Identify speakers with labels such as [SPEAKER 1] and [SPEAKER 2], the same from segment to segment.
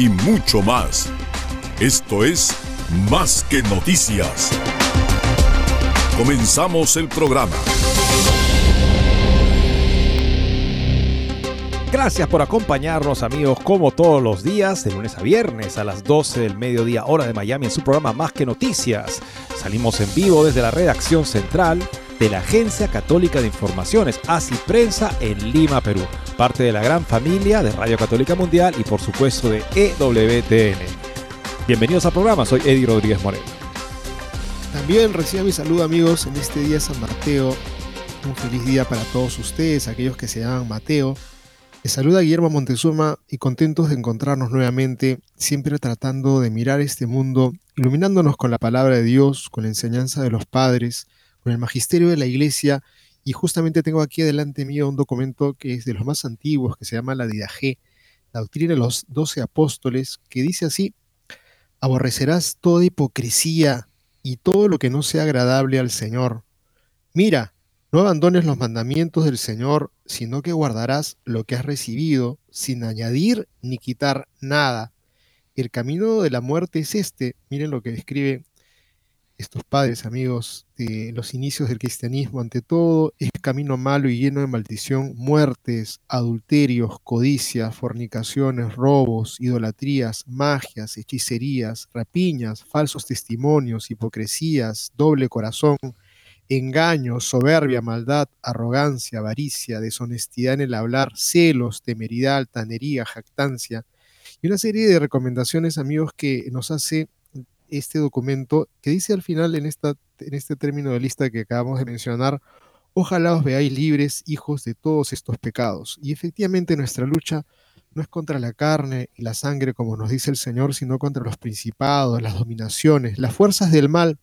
[SPEAKER 1] y mucho más. Esto es Más que noticias. Comenzamos el programa.
[SPEAKER 2] Gracias por acompañarnos amigos como todos los días, de lunes a viernes a las 12 del mediodía hora de Miami en su programa Más que Noticias. Salimos en vivo desde la redacción central de la Agencia Católica de Informaciones, ACI Prensa en Lima, Perú, parte de la gran familia de Radio Católica Mundial y por supuesto de EWTN. Bienvenidos al programa, soy Eddie Rodríguez Moreno.
[SPEAKER 3] También reciba mi saludo amigos en este día San Mateo. Un feliz día para todos ustedes, aquellos que se llaman Mateo. Les saluda Guillermo Montezuma y contentos de encontrarnos nuevamente, siempre tratando de mirar este mundo, iluminándonos con la palabra de Dios, con la enseñanza de los padres, con el magisterio de la iglesia. Y justamente tengo aquí delante mío un documento que es de los más antiguos, que se llama la Didaje, la doctrina de los doce apóstoles, que dice así, aborrecerás toda hipocresía y todo lo que no sea agradable al Señor. Mira, no abandones los mandamientos del Señor, sino que guardarás lo que has recibido, sin añadir ni quitar nada. El camino de la muerte es este. Miren lo que escribe estos padres, amigos, de los inicios del cristianismo. Ante todo, es camino malo y lleno de maldición, muertes, adulterios, codicias, fornicaciones, robos, idolatrías, magias, hechicerías, rapiñas, falsos testimonios, hipocresías, doble corazón engaño, soberbia, maldad, arrogancia, avaricia, deshonestidad en el hablar, celos, temeridad, altanería, jactancia y una serie de recomendaciones, amigos, que nos hace este documento que dice al final en, esta, en este término de lista que acabamos de mencionar, ojalá os veáis libres, hijos de todos estos pecados. Y efectivamente nuestra lucha no es contra la carne y la sangre, como nos dice el Señor, sino contra los principados, las dominaciones, las fuerzas del mal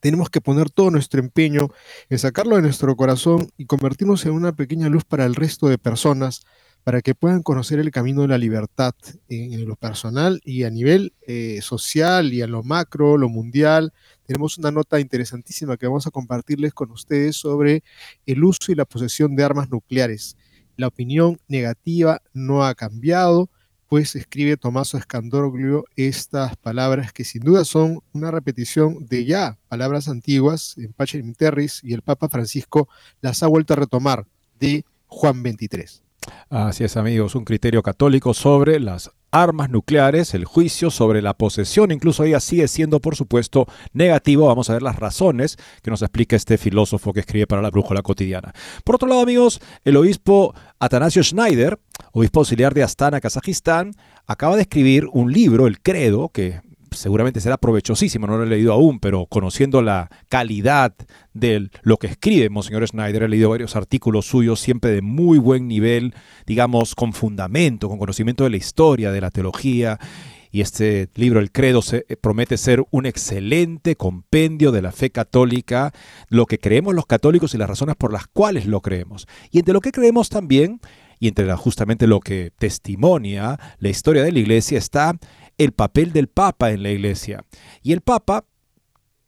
[SPEAKER 3] tenemos que poner todo nuestro empeño en sacarlo de nuestro corazón y convertirnos en una pequeña luz para el resto de personas, para que puedan conocer el camino de la libertad en, lo personal y a nivel eh, social y a lo macro, lo mundial. Tenemos una nota interesantísima que vamos a compartirles con ustedes sobre el uso y la posesión de armas nucleares. La opinión negativa no ha cambiado pues escribe Tomaso Escandorglio estas palabras que sin duda son una repetición de ya palabras antiguas en Pacem Terris y el Papa Francisco las ha vuelto a retomar de Juan 23.
[SPEAKER 2] Así es amigos, un criterio católico sobre las armas nucleares, el juicio sobre la posesión, incluso ella sigue siendo por supuesto negativo. Vamos a ver las razones que nos explica este filósofo que escribe para la brújula cotidiana. Por otro lado amigos, el obispo Atanasio Schneider, obispo auxiliar de Astana, Kazajistán, acaba de escribir un libro, El Credo, que seguramente será provechosísimo, no lo he leído aún, pero conociendo la calidad de lo que escribe Monseñor Schneider, he leído varios artículos suyos, siempre de muy buen nivel, digamos, con fundamento, con conocimiento de la historia, de la teología. Y este libro, El Credo, se, eh, promete ser un excelente compendio de la fe católica, lo que creemos los católicos y las razones por las cuales lo creemos. Y entre lo que creemos también, y entre justamente lo que testimonia la historia de la iglesia, está el papel del Papa en la Iglesia. Y el Papa,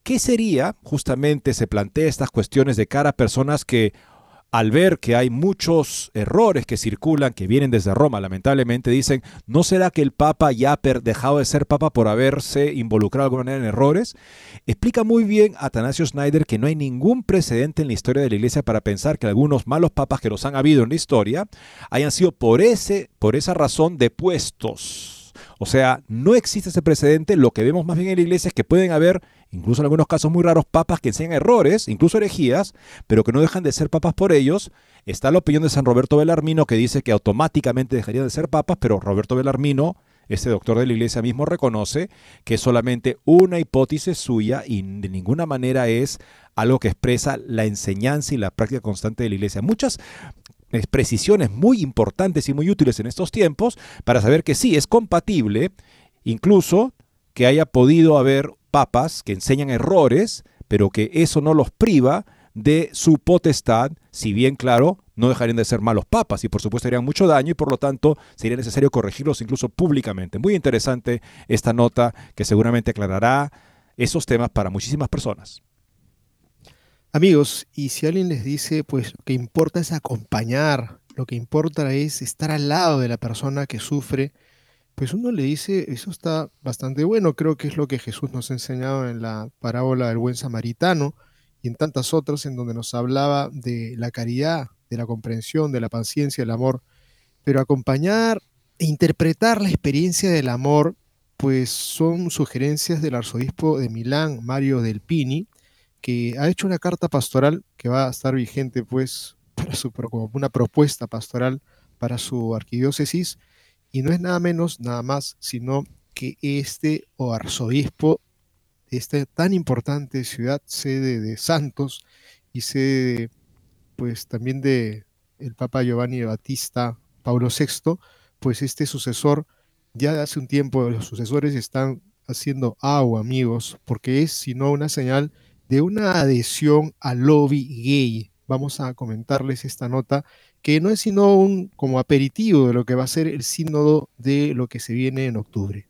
[SPEAKER 2] ¿qué sería? Justamente se plantea estas cuestiones de cara a personas que al ver que hay muchos errores que circulan, que vienen desde Roma, lamentablemente dicen, ¿no será que el Papa ya ha dejado de ser Papa por haberse involucrado de alguna manera en errores? Explica muy bien Atanasio Schneider que no hay ningún precedente en la historia de la Iglesia para pensar que algunos malos papas que los han habido en la historia hayan sido por, ese, por esa razón depuestos O sea, no existe ese precedente. Lo que vemos más bien en la iglesia es que pueden haber, incluso en algunos casos muy raros, papas que enseñan errores, incluso herejías, pero que no dejan de ser papas por ellos. Está la opinión de San Roberto Belarmino que dice que automáticamente dejarían de ser papas, pero Roberto Belarmino, este doctor de la iglesia mismo, reconoce que es solamente una hipótesis suya y de ninguna manera es algo que expresa la enseñanza y la práctica constante de la iglesia. Muchas precisiones muy importantes y muy útiles en estos tiempos para saber que sí, es compatible, incluso que haya podido haber papas que enseñan errores, pero que eso no los priva de su potestad, si bien claro, no dejarían de ser malos papas y por supuesto harían mucho daño y por lo tanto sería necesario corregirlos incluso públicamente. Muy interesante esta nota que seguramente aclarará esos temas para muchísimas personas.
[SPEAKER 3] Amigos, y si alguien les dice, pues lo que importa es acompañar, lo que importa es estar al lado de la persona que sufre, pues uno le dice, eso está bastante bueno, creo que es lo que Jesús nos ha enseñado en la parábola del buen samaritano y en tantas otras en donde nos hablaba de la caridad, de la comprensión, de la paciencia, del amor, pero acompañar e interpretar la experiencia del amor, pues son sugerencias del arzobispo de Milán, Mario Del Pini, que ha hecho una carta pastoral que va a estar vigente, pues, para su, como una propuesta pastoral para su arquidiócesis, y no es nada menos, nada más, sino que este o arzobispo de esta tan importante ciudad, sede de Santos y sede, pues, también de el Papa Giovanni Battista Pablo VI, pues este sucesor, ya hace un tiempo los sucesores están haciendo agua, amigos, porque es sino una señal de una adhesión al lobby gay. Vamos a comentarles esta nota que no es sino un como aperitivo de lo que va a ser el sínodo de lo que se viene en octubre.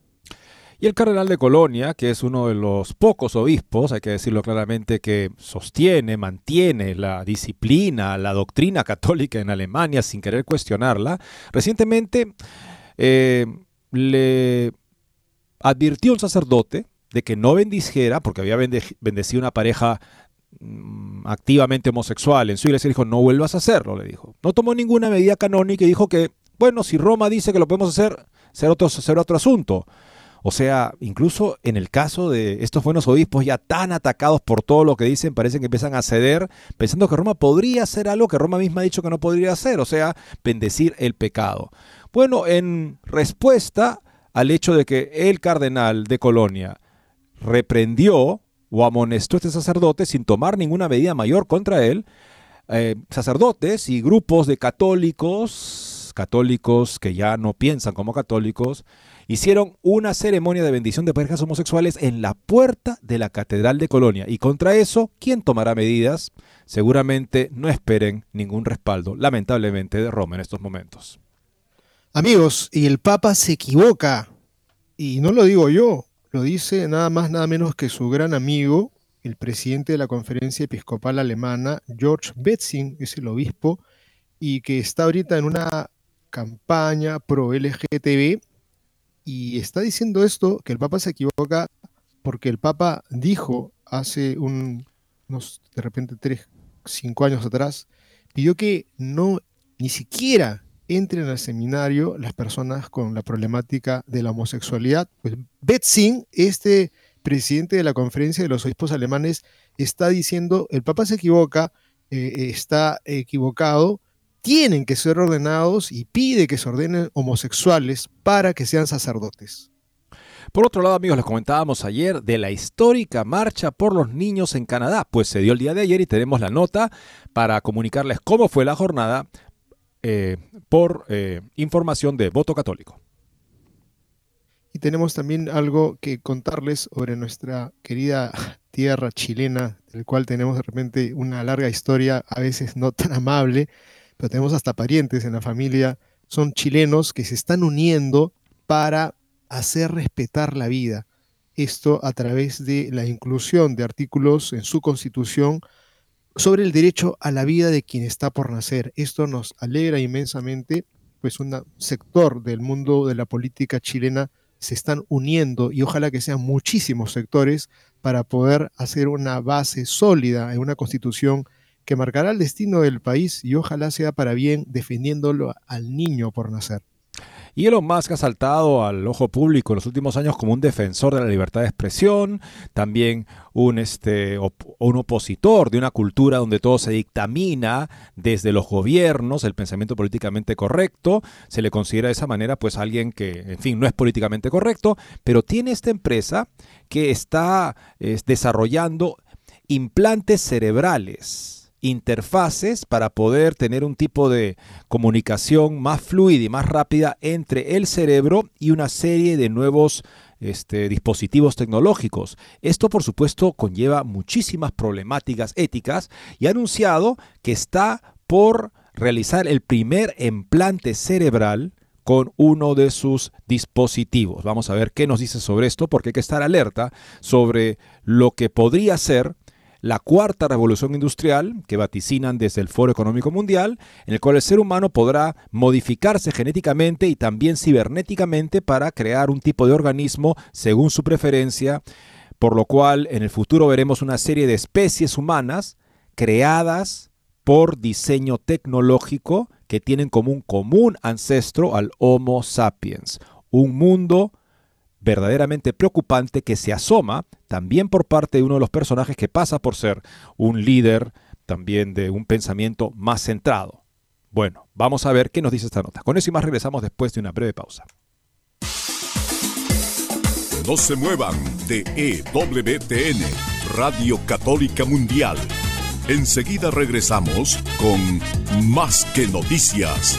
[SPEAKER 2] Y el cardenal de Colonia, que es uno de los pocos obispos, hay que decirlo claramente, que sostiene, mantiene la disciplina, la doctrina católica en Alemania sin querer cuestionarla, recientemente eh, le advirtió un sacerdote de que no bendijera, porque había bendecido una pareja mm, activamente homosexual en su iglesia, dijo, no vuelvas a hacerlo, le dijo. No tomó ninguna medida canónica y dijo que, bueno, si Roma dice que lo podemos hacer, será otro, será otro asunto. O sea, incluso en el caso de estos buenos obispos ya tan atacados por todo lo que dicen, parece que empiezan a ceder, pensando que Roma podría hacer algo que Roma misma ha dicho que no podría hacer, o sea, bendecir el pecado. Bueno, en respuesta al hecho de que el cardenal de Colonia reprendió o amonestó a este sacerdote sin tomar ninguna medida mayor contra él, eh, sacerdotes y grupos de católicos, católicos que ya no piensan como católicos, hicieron una ceremonia de bendición de parejas homosexuales en la puerta de la Catedral de Colonia. Y contra eso, ¿quién tomará medidas? Seguramente no esperen ningún respaldo, lamentablemente, de Roma en estos momentos.
[SPEAKER 3] Amigos, y el Papa se equivoca. Y no lo digo yo, lo dice nada más, nada menos que su gran amigo, el presidente de la Conferencia Episcopal Alemana, George Betzing, es el obispo, y que está ahorita en una campaña pro LGTB y está diciendo esto, que el Papa se equivoca porque el Papa dijo hace unos, de repente, tres, cinco años atrás, pidió que no, ni siquiera entren al seminario las personas con la problemática de la homosexualidad. Pues Betzing, este presidente de la conferencia de los obispos alemanes, está diciendo, el Papa se equivoca, eh, está equivocado, tienen que ser ordenados y pide que se ordenen homosexuales para que sean sacerdotes.
[SPEAKER 2] Por otro lado, amigos, les comentábamos ayer de la histórica marcha por los niños en Canadá, pues se dio el día de ayer y tenemos la nota para comunicarles cómo fue la jornada eh, por eh, información de Voto Católico.
[SPEAKER 3] Y tenemos también algo que contarles sobre nuestra querida tierra chilena, del cual tenemos de repente una larga historia, a veces no tan amable, pero tenemos hasta parientes en la familia, son chilenos que se están uniendo para hacer respetar la vida. Esto a través de la inclusión de artículos en su constitución sobre el derecho a la vida de quien está por nacer. Esto nos alegra inmensamente, pues un sector del mundo de la política chilena se están uniendo y ojalá que sean muchísimos sectores para poder hacer una base sólida en una constitución que marcará el destino del país y ojalá sea para bien defendiéndolo al niño por nacer.
[SPEAKER 2] Y Elon Musk ha saltado al ojo público en los últimos años como un defensor de la libertad de expresión, también un, este, un opositor de una cultura donde todo se dictamina desde los gobiernos, el pensamiento políticamente correcto. Se le considera de esa manera pues alguien que, en fin, no es políticamente correcto, pero tiene esta empresa que está desarrollando implantes cerebrales interfaces para poder tener un tipo de comunicación más fluida y más rápida entre el cerebro y una serie de nuevos este, dispositivos tecnológicos. Esto, por supuesto, conlleva muchísimas problemáticas éticas y ha anunciado que está por realizar el primer implante cerebral con uno de sus dispositivos. Vamos a ver qué nos dice sobre esto, porque hay que estar alerta sobre lo que podría ser la cuarta revolución industrial que vaticinan desde el Foro Económico Mundial, en el cual el ser humano podrá modificarse genéticamente y también cibernéticamente para crear un tipo de organismo según su preferencia, por lo cual en el futuro veremos una serie de especies humanas creadas por diseño tecnológico que tienen como un común ancestro al Homo sapiens, un mundo verdaderamente preocupante que se asoma también por parte de uno de los personajes que pasa por ser un líder también de un pensamiento más centrado. Bueno, vamos a ver qué nos dice esta nota. Con eso y más regresamos después de una breve pausa.
[SPEAKER 1] No se muevan de EWTN, Radio Católica Mundial. Enseguida regresamos con Más que Noticias.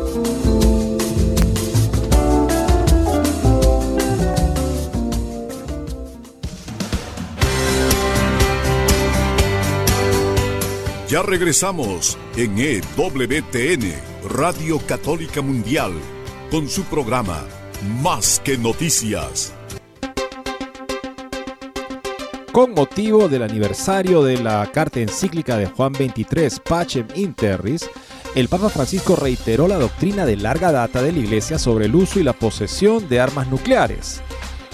[SPEAKER 1] Ya regresamos en EWTN, Radio Católica Mundial, con su programa Más que Noticias.
[SPEAKER 2] Con motivo del aniversario de la carta encíclica de Juan XXIII, Pacem Interris, el Papa Francisco reiteró la doctrina de larga data de la Iglesia sobre el uso y la posesión de armas nucleares.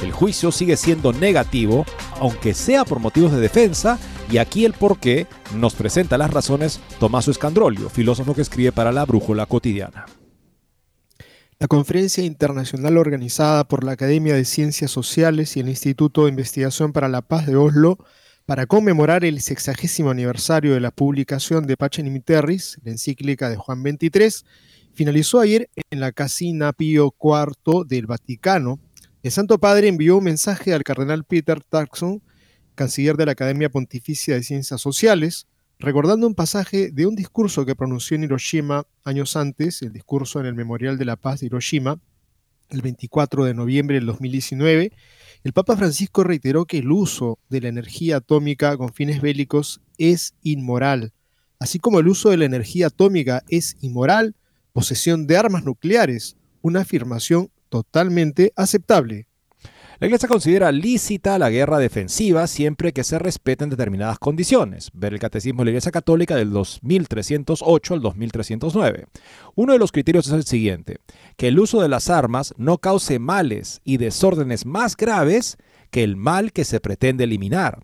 [SPEAKER 2] El juicio sigue siendo negativo, aunque sea por motivos de defensa, y aquí el por qué nos presenta las razones Tomaso Escandrolio, filósofo que escribe para la Brújula Cotidiana.
[SPEAKER 3] La conferencia internacional organizada por la Academia de Ciencias Sociales y el Instituto de Investigación para la Paz de Oslo para conmemorar el sexagésimo aniversario de la publicación de Pacem Terris, la encíclica de Juan XXIII, finalizó ayer en la Casina Pío IV del Vaticano. El Santo Padre envió un mensaje al cardenal Peter Turkson, canciller de la Academia Pontificia de Ciencias Sociales, recordando un pasaje de un discurso que pronunció en Hiroshima años antes, el discurso en el Memorial de la Paz de Hiroshima, el 24 de noviembre del 2019, el Papa Francisco reiteró que el uso de la energía atómica con fines bélicos es inmoral, así como el uso de la energía atómica es inmoral, posesión de armas nucleares, una afirmación totalmente aceptable.
[SPEAKER 2] La Iglesia considera lícita la guerra defensiva siempre que se respeten determinadas condiciones. Ver el Catecismo de la Iglesia Católica del 2308 al 2309. Uno de los criterios es el siguiente, que el uso de las armas no cause males y desórdenes más graves que el mal que se pretende eliminar.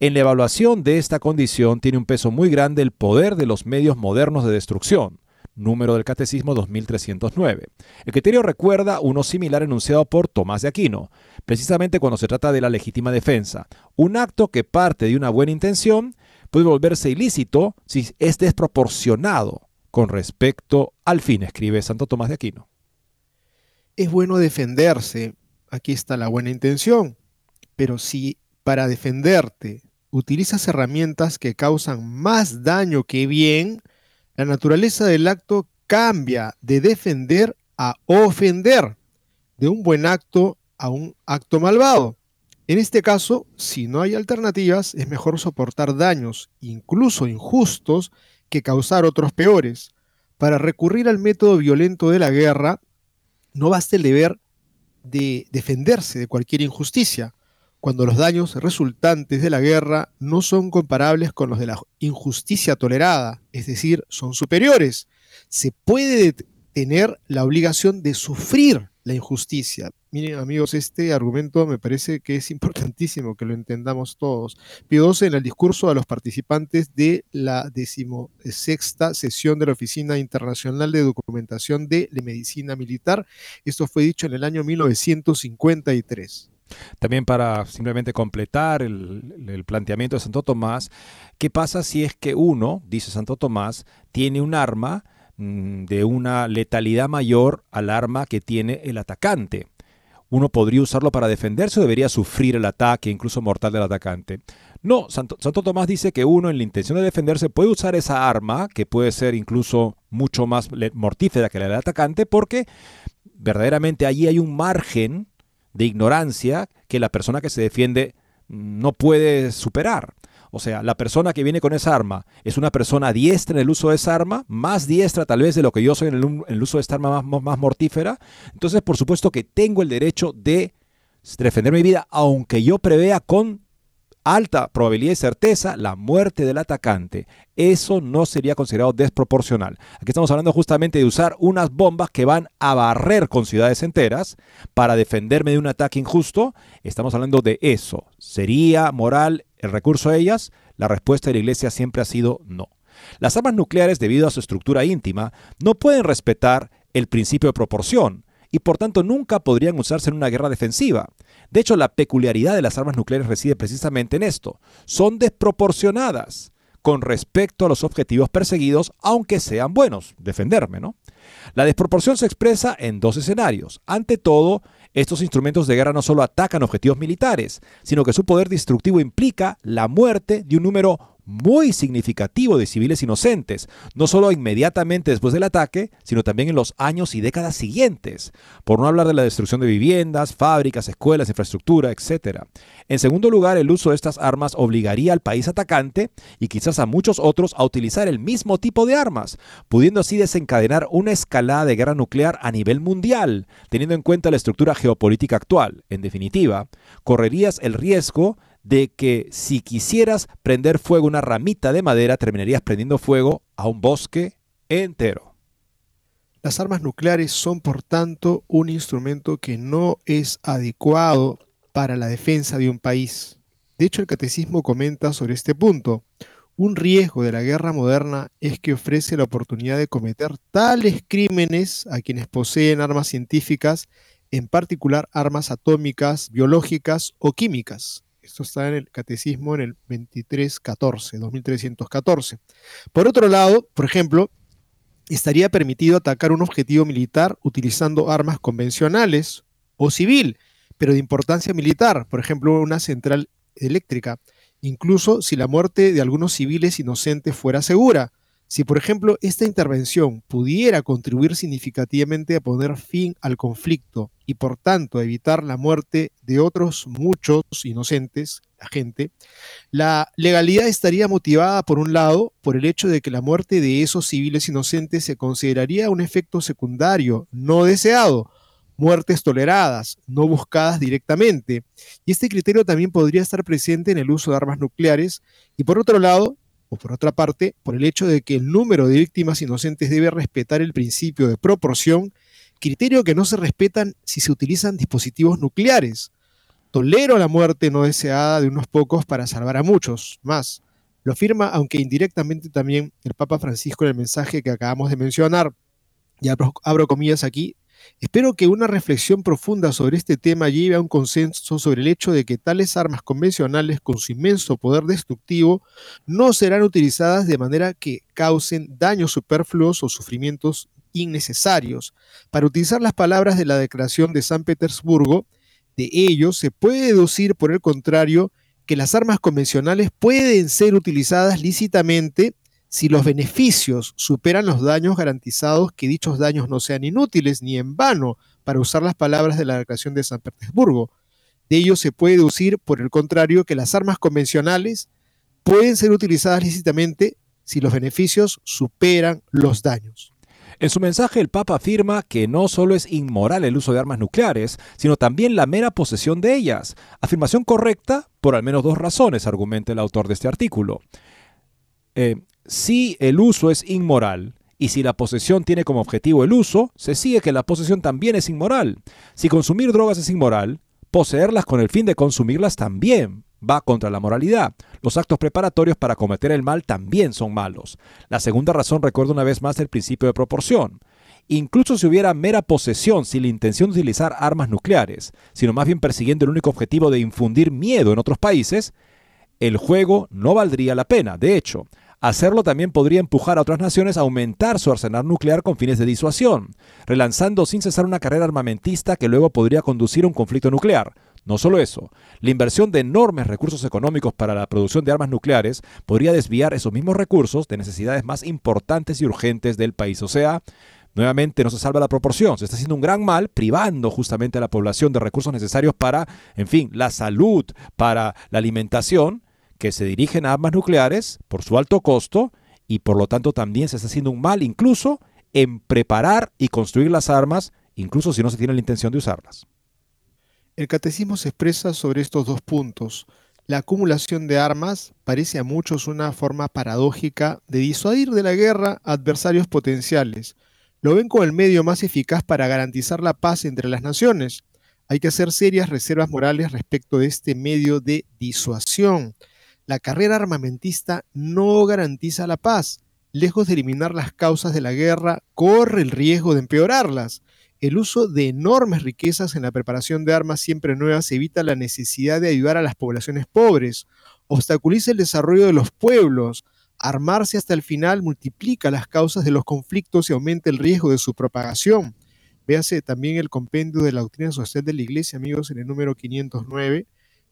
[SPEAKER 2] En la evaluación de esta condición tiene un peso muy grande el poder de los medios modernos de destrucción número del Catecismo 2309. El criterio recuerda uno similar enunciado por Tomás de Aquino, precisamente cuando se trata de la legítima defensa. Un acto que parte de una buena intención puede volverse ilícito si es desproporcionado con respecto al fin, escribe Santo Tomás de Aquino.
[SPEAKER 3] Es bueno defenderse, aquí está la buena intención, pero si para defenderte utilizas herramientas que causan más daño que bien, la naturaleza del acto cambia de defender a ofender, de un buen acto a un acto malvado. En este caso, si no hay alternativas, es mejor soportar daños, incluso injustos, que causar otros peores. Para recurrir al método violento de la guerra, no basta el deber de defenderse de cualquier injusticia, cuando los daños resultantes de la guerra no son comparables con los de la injusticia tolerada, es decir, son superiores. Se puede tener la obligación de sufrir la injusticia. Miren amigos, este argumento me parece que es importantísimo que lo entendamos todos. Pío en el discurso a los participantes de la decimosexta sesión de la Oficina Internacional de Documentación de la Medicina Militar. Esto fue dicho en el año 1953.
[SPEAKER 2] También para simplemente completar el, planteamiento de Santo Tomás, ¿qué pasa si es que uno, dice Santo Tomás, tiene un arma mm, de una letalidad mayor al arma que tiene el atacante? uno podría usarlo para defenderse o debería sufrir el ataque, incluso mortal del atacante. No, Santo, Santo, Tomás dice que uno en la intención de defenderse puede usar esa arma, que puede ser incluso mucho más mortífera que la del atacante, porque verdaderamente allí hay un margen de ignorancia que la persona que se defiende no puede superar. O sea, la persona que viene con esa arma es una persona diestra en el uso de esa arma, más diestra tal vez de lo que yo soy en el, uso de esta arma más, más mortífera. Entonces, por supuesto que tengo el derecho de defender mi vida, aunque yo prevea con alta probabilidad y certeza la muerte del atacante. Eso no sería considerado desproporcional. Aquí estamos hablando justamente de usar unas bombas que van a barrer con ciudades enteras para defenderme de un ataque injusto. Estamos hablando de eso. ¿Sería moral el recurso a ellas? La respuesta de la Iglesia siempre ha sido no. Las armas nucleares, debido a su estructura íntima, no pueden respetar el principio de proporción y por tanto nunca podrían usarse en una guerra defensiva. De hecho, la peculiaridad de las armas nucleares reside precisamente en esto. Son desproporcionadas con respecto a los objetivos perseguidos, aunque sean buenos, defenderme, ¿no? La desproporción se expresa en dos escenarios. Ante todo, estos instrumentos de guerra no solo atacan objetivos militares, sino que su poder destructivo implica la muerte de un número muy significativo de civiles inocentes, no solo inmediatamente después del ataque, sino también en los años y décadas siguientes, por no hablar de la destrucción de viviendas, fábricas, escuelas, infraestructura, etc. En segundo lugar, el uso de estas armas obligaría al país atacante y quizás a muchos otros a utilizar el mismo tipo de armas, pudiendo así desencadenar una escalada de guerra nuclear a nivel mundial, teniendo en cuenta la estructura geopolítica actual. En definitiva, correrías el riesgo de que si quisieras prender fuego una ramita de madera, terminarías prendiendo fuego a un bosque entero.
[SPEAKER 3] Las armas nucleares son, por tanto, un instrumento que no es adecuado para la defensa de un país. De hecho, el catecismo comenta sobre este punto. Un riesgo de la guerra moderna es que ofrece la oportunidad de cometer tales crímenes a quienes poseen armas científicas, en particular armas atómicas, biológicas o químicas. Esto está en el Catecismo en el 2314, 2314. Por otro lado, por ejemplo, estaría permitido atacar un objetivo militar utilizando armas convencionales o civil, pero de importancia militar, por ejemplo, una central eléctrica, incluso si la muerte de algunos civiles inocentes fuera segura. Si, por ejemplo, esta intervención pudiera contribuir significativamente a poner fin al conflicto y, por tanto, evitar la muerte de otros muchos inocentes, la gente, la legalidad estaría motivada, por un lado, por el hecho de que la muerte de esos civiles inocentes se consideraría un efecto secundario, no deseado, muertes toleradas, no buscadas directamente. Y este criterio también podría estar presente en el uso de armas nucleares. Y por otro lado, por otra parte, por el hecho de que el número de víctimas inocentes debe respetar el principio de proporción, criterio que no se respetan si se utilizan dispositivos nucleares. Tolero la muerte no deseada de unos pocos para salvar a muchos más. Lo afirma, aunque indirectamente también, el Papa Francisco en el mensaje que acabamos de mencionar. Y abro, abro comillas aquí, Espero que una reflexión profunda sobre este tema lleve a un consenso sobre el hecho de que tales armas convencionales con su inmenso poder destructivo no serán utilizadas de manera que causen daños superfluos o sufrimientos innecesarios. Para utilizar las palabras de la Declaración de San Petersburgo, de ello se puede deducir, por el contrario, que las armas convencionales pueden ser utilizadas lícitamente si los beneficios superan los daños garantizados, que dichos daños no sean inútiles ni en vano, para usar las palabras de la Declaración de San Petersburgo. De ello se puede deducir, por el contrario, que las armas convencionales pueden ser utilizadas lícitamente si los beneficios superan los daños.
[SPEAKER 2] En su mensaje el Papa afirma que no solo es inmoral el uso de armas nucleares, sino también la mera posesión de ellas. Afirmación correcta por al menos dos razones, argumenta el autor de este artículo. Eh, si el uso es inmoral y si la posesión tiene como objetivo el uso, se sigue que la posesión también es inmoral. Si consumir drogas es inmoral, poseerlas con el fin de consumirlas también va contra la moralidad. Los actos preparatorios para cometer el mal también son malos. La segunda razón recuerda una vez más el principio de proporción. Incluso si hubiera mera posesión sin la intención de utilizar armas nucleares, sino más bien persiguiendo el único objetivo de infundir miedo en otros países, el juego no valdría la pena. De hecho, Hacerlo también podría empujar a otras naciones a aumentar su arsenal nuclear con fines de disuasión, relanzando sin cesar una carrera armamentista que luego podría conducir a un conflicto nuclear. No solo eso, la inversión de enormes recursos económicos para la producción de armas nucleares podría desviar esos mismos recursos de necesidades más importantes y urgentes del país. O sea, nuevamente no se salva la proporción, se está haciendo un gran mal privando justamente a la población de recursos necesarios para, en fin, la salud, para la alimentación que se dirigen a armas nucleares por su alto costo y por lo tanto también se está haciendo un mal incluso en preparar y construir las armas, incluso si no se tiene la intención de usarlas.
[SPEAKER 3] El catecismo se expresa sobre estos dos puntos. La acumulación de armas parece a muchos una forma paradójica de disuadir de la guerra adversarios potenciales. Lo ven como el medio más eficaz para garantizar la paz entre las naciones. Hay que hacer serias reservas morales respecto de este medio de disuasión. La carrera armamentista no garantiza la paz. Lejos de eliminar las causas de la guerra, corre el riesgo de empeorarlas. El uso de enormes riquezas en la preparación de armas siempre nuevas evita la necesidad de ayudar a las poblaciones pobres, obstaculiza el desarrollo de los pueblos, armarse hasta el final multiplica las causas de los conflictos y aumenta el riesgo de su propagación. Véase también el compendio de la doctrina social de la Iglesia, amigos, en el número 509,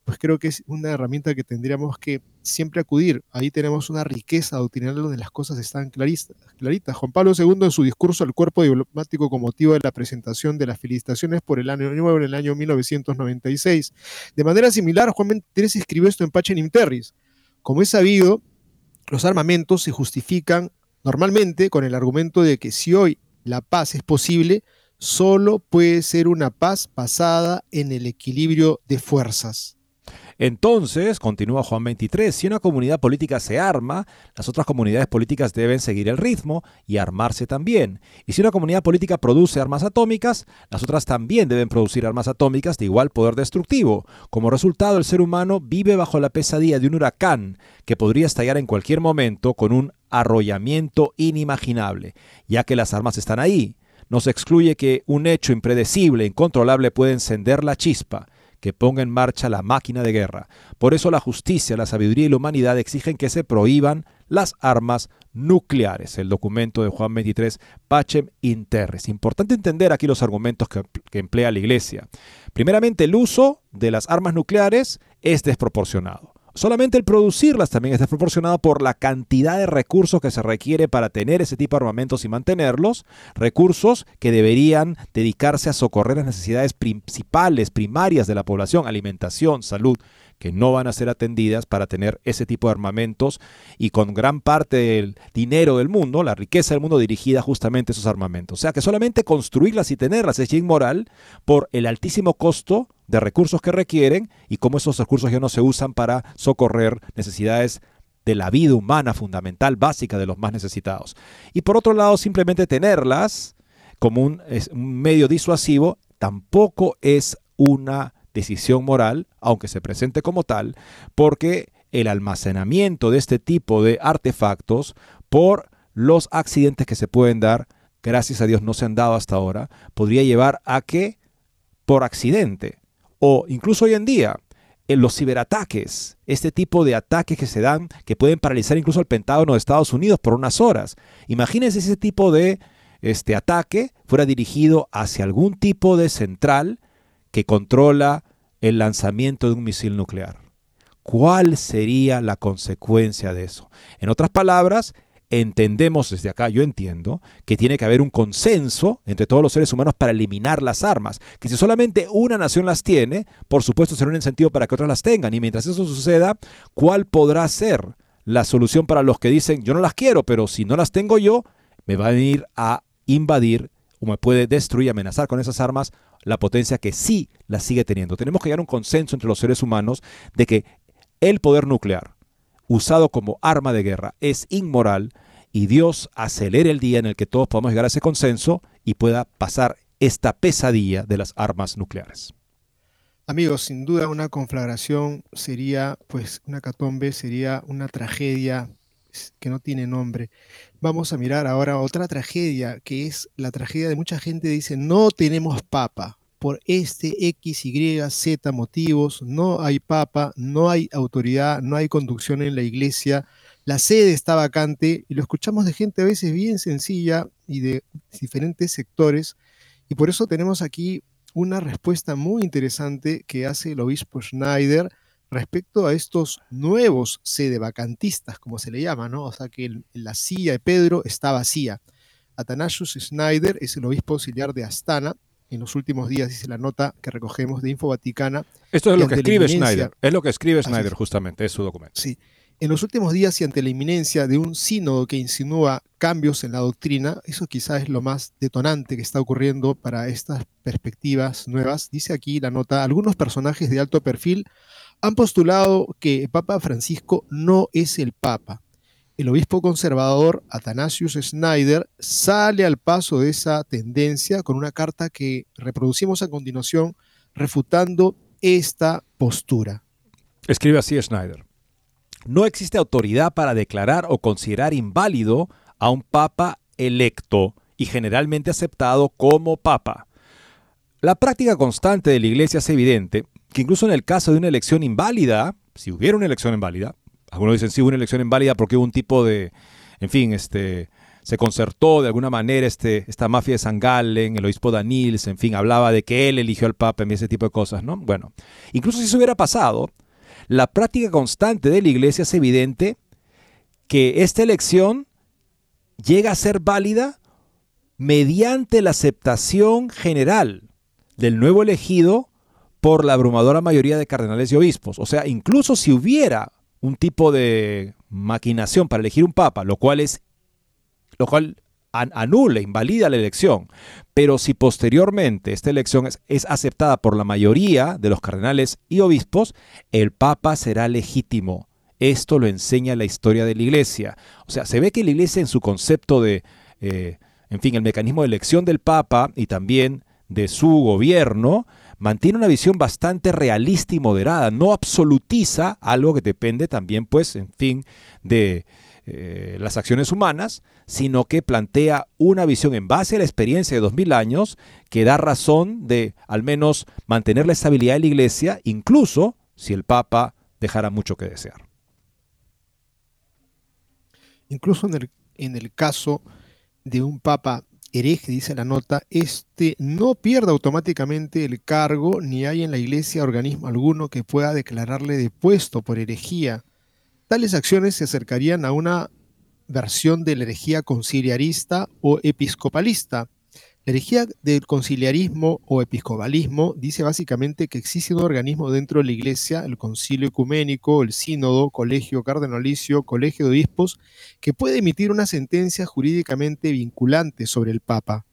[SPEAKER 3] pues creo que es una herramienta que tendríamos que siempre acudir. Ahí tenemos una riqueza doctrinal donde las cosas están claritas. Juan Pablo II en su discurso al cuerpo diplomático con motivo de la presentación de las felicitaciones por el año nuevo en el año 1996. De manera similar, Juan Mentres escribió esto en Pacem Terris. Como es sabido, los armamentos se justifican normalmente con el argumento de que si hoy la paz es posible, solo puede ser una paz basada en el equilibrio de fuerzas.
[SPEAKER 2] Entonces, continúa Juan 23, si una comunidad política se arma, las otras comunidades políticas deben seguir el ritmo y armarse también. Y si una comunidad política produce armas atómicas, las otras también deben producir armas atómicas de igual poder destructivo. Como resultado, el ser humano vive bajo la pesadilla de un huracán que podría estallar en cualquier momento con un arrollamiento inimaginable, ya que las armas están ahí. No se excluye que un hecho impredecible, incontrolable, puede encender la chispa que ponga en marcha la máquina de guerra. Por eso la justicia, la sabiduría y la humanidad exigen que se prohíban las armas nucleares. El documento de Juan 23, Pacem Interres. Importante entender aquí los argumentos que, que emplea la Iglesia. Primeramente, el uso de las armas nucleares es desproporcionado. Solamente el producirlas también es desproporcionado por la cantidad de recursos que se requiere para tener ese tipo de armamentos y mantenerlos, recursos que deberían dedicarse a socorrer las necesidades principales, primarias de la población, alimentación, salud, que no van a ser atendidas para tener ese tipo de armamentos y con gran parte del dinero del mundo, la riqueza del mundo dirigida justamente a esos armamentos. O sea que solamente construirlas y tenerlas es inmoral por el altísimo costo de recursos que requieren y cómo esos recursos ya no se usan para socorrer necesidades de la vida humana fundamental, básica de los más necesitados. Y por otro lado, simplemente tenerlas como un, un medio disuasivo tampoco es una decisión moral, aunque se presente como tal, porque el almacenamiento de este tipo de artefactos por los accidentes que se pueden dar gracias a Dios no se han dado hasta ahora, podría llevar a que por accidente o incluso hoy en día en los ciberataques, este tipo de ataques que se dan que pueden paralizar incluso al Pentágono de Estados Unidos por unas horas. Imagínense ese tipo de este ataque fuera dirigido hacia algún tipo de central que controla el lanzamiento de un misil nuclear. ¿Cuál sería la consecuencia de eso? En otras palabras, entendemos desde acá, yo entiendo, que tiene que haber un consenso entre todos los seres humanos para eliminar las armas. Que si solamente una nación las tiene, por supuesto será un incentivo para que otras las tengan. Y mientras eso suceda, ¿cuál podrá ser la solución para los que dicen, yo no las quiero, pero si no las tengo yo, me va a venir a invadir o me puede destruir, amenazar con esas armas la potencia que sí las sigue teniendo. Tenemos que llegar a un consenso entre los seres humanos de que el poder nuclear, usado como arma de guerra, es inmoral y Dios acelere el día en el que todos podamos llegar a ese consenso y pueda pasar esta pesadilla de las armas nucleares.
[SPEAKER 3] Amigos, sin duda una conflagración sería, pues una catombe sería una tragedia que no tiene nombre. Vamos a mirar ahora otra tragedia, que es la tragedia de mucha gente dice, no tenemos papa. Por este X, Y, Z motivos, no hay papa, no hay autoridad, no hay conducción en la iglesia, la sede está vacante y lo escuchamos de gente a veces bien sencilla y de diferentes sectores. Y por eso tenemos aquí una respuesta muy interesante que hace el obispo Schneider respecto a estos nuevos sede vacantistas, como se le llama, ¿no? O sea que la silla de Pedro está vacía. Atanasius Schneider es el obispo auxiliar de Astana. En los últimos días dice la nota que recogemos de Info Vaticana.
[SPEAKER 2] Esto es lo que escribe Schneider. Es lo que escribe Schneider, justamente, es su documento.
[SPEAKER 3] Sí. En los últimos días y ante la inminencia de un sínodo que insinúa cambios en la doctrina, eso quizás es lo más detonante que está ocurriendo para estas perspectivas nuevas. Dice aquí la nota, algunos personajes de alto perfil han postulado que Papa Francisco no es el Papa. El obispo conservador Athanasius Schneider sale al paso de esa tendencia con una carta que reproducimos a continuación refutando esta postura.
[SPEAKER 2] Escribe así Schneider. No existe autoridad para declarar o considerar inválido a un papa electo y generalmente aceptado como papa. La práctica constante de la Iglesia es evidente que incluso en el caso de una elección inválida, si hubiera una elección inválida, algunos dicen sí una elección inválida porque hubo un tipo de, en fin, este, se concertó de alguna manera este, esta mafia de San Galen, el obispo Danils, en fin, hablaba de que él eligió al Papa y ese tipo de cosas, ¿no? Bueno, incluso si eso hubiera pasado, la práctica constante de la iglesia es evidente que esta elección llega a ser válida mediante la aceptación general del nuevo elegido por la abrumadora mayoría de cardenales y obispos. O sea, incluso si hubiera un tipo de maquinación para elegir un papa, lo cual es lo cual anula, invalida la elección. Pero si posteriormente esta elección es, aceptada por la mayoría de los cardenales y obispos, el Papa será legítimo. Esto lo enseña la historia de la Iglesia. O sea, se ve que la Iglesia en su concepto de, eh, en fin, el mecanismo de elección del Papa y también de su gobierno, mantiene una visión bastante realista y moderada. No absolutiza algo que depende también, pues, en fin, de eh, las acciones humanas, sino que plantea una visión en base a la experiencia de dos mil años que da razón de al menos mantener la estabilidad de la Iglesia, incluso si el Papa dejara mucho que desear.
[SPEAKER 3] Incluso en el, en el caso de un Papa hereje, dice la nota, este no pierde automáticamente el cargo ni hay en la Iglesia organismo alguno que pueda declararle depuesto por herejía Tales acciones se acercarían a una versión de la herejía conciliarista o episcopalista. La herejía del conciliarismo o episcopalismo dice básicamente que existe un organismo dentro de la Iglesia, el concilio ecuménico, el sínodo, colegio cardenalicio, colegio de obispos, que puede emitir una sentencia jurídicamente vinculante sobre el Papa.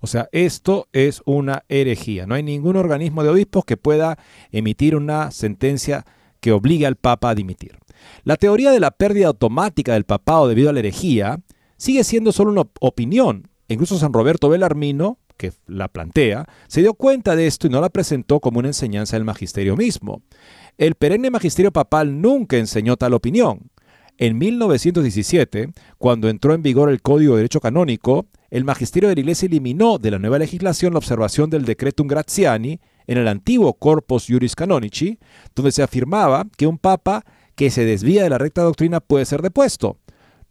[SPEAKER 2] O sea, esto es una herejía. No hay ningún organismo de obispos que pueda emitir una sentencia que obligue al Papa a dimitir. La teoría de la pérdida automática del papado debido a la herejía sigue siendo solo una opinión. Incluso San Roberto Belarmino, que la plantea, se dio cuenta de esto y no la presentó como una enseñanza del magisterio mismo. El perenne magisterio papal nunca enseñó tal opinión. En 1917, cuando entró en vigor el Código de Derecho Canónico, el magisterio de la Iglesia eliminó de la nueva legislación la observación del Decretum Graziani en el antiguo Corpus Juris Canonici, donde se afirmaba que un papa que se desvía de la recta doctrina puede ser depuesto.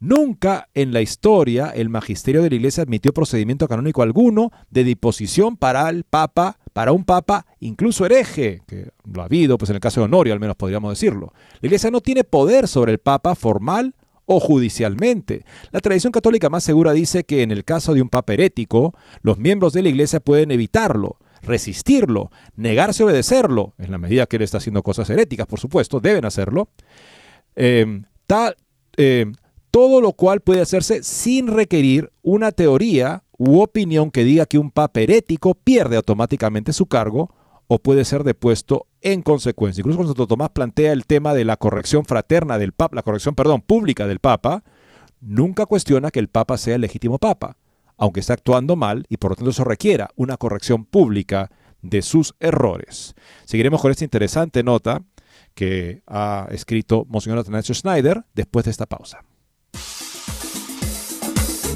[SPEAKER 2] Nunca en la historia el magisterio de la Iglesia admitió procedimiento canónico alguno de disposición para el papa, para un papa incluso hereje, que lo ha habido, pues en el caso de Honorio al menos podríamos decirlo. La Iglesia no tiene poder sobre el papa formal o judicialmente. La tradición católica más segura dice que en el caso de un papa herético, los miembros de la Iglesia pueden evitarlo, resistirlo, negarse a obedecerlo, en la medida que él está haciendo cosas heréticas, por supuesto, deben hacerlo. Eh, tal, eh, todo lo cual puede hacerse sin requerir una teoría u opinión que diga que un papa herético pierde automáticamente su cargo o puede ser depuesto en consecuencia. Incluso cuando Santo Tomás plantea el tema de la corrección fraterna del papa, la corrección, perdón, pública del papa, nunca cuestiona que el papa sea el legítimo papa, aunque está actuando mal y por lo tanto eso requiera una corrección pública de sus errores. Seguiremos con esta interesante nota que ha escrito Monseñor Atanasio Schneider después de esta pausa.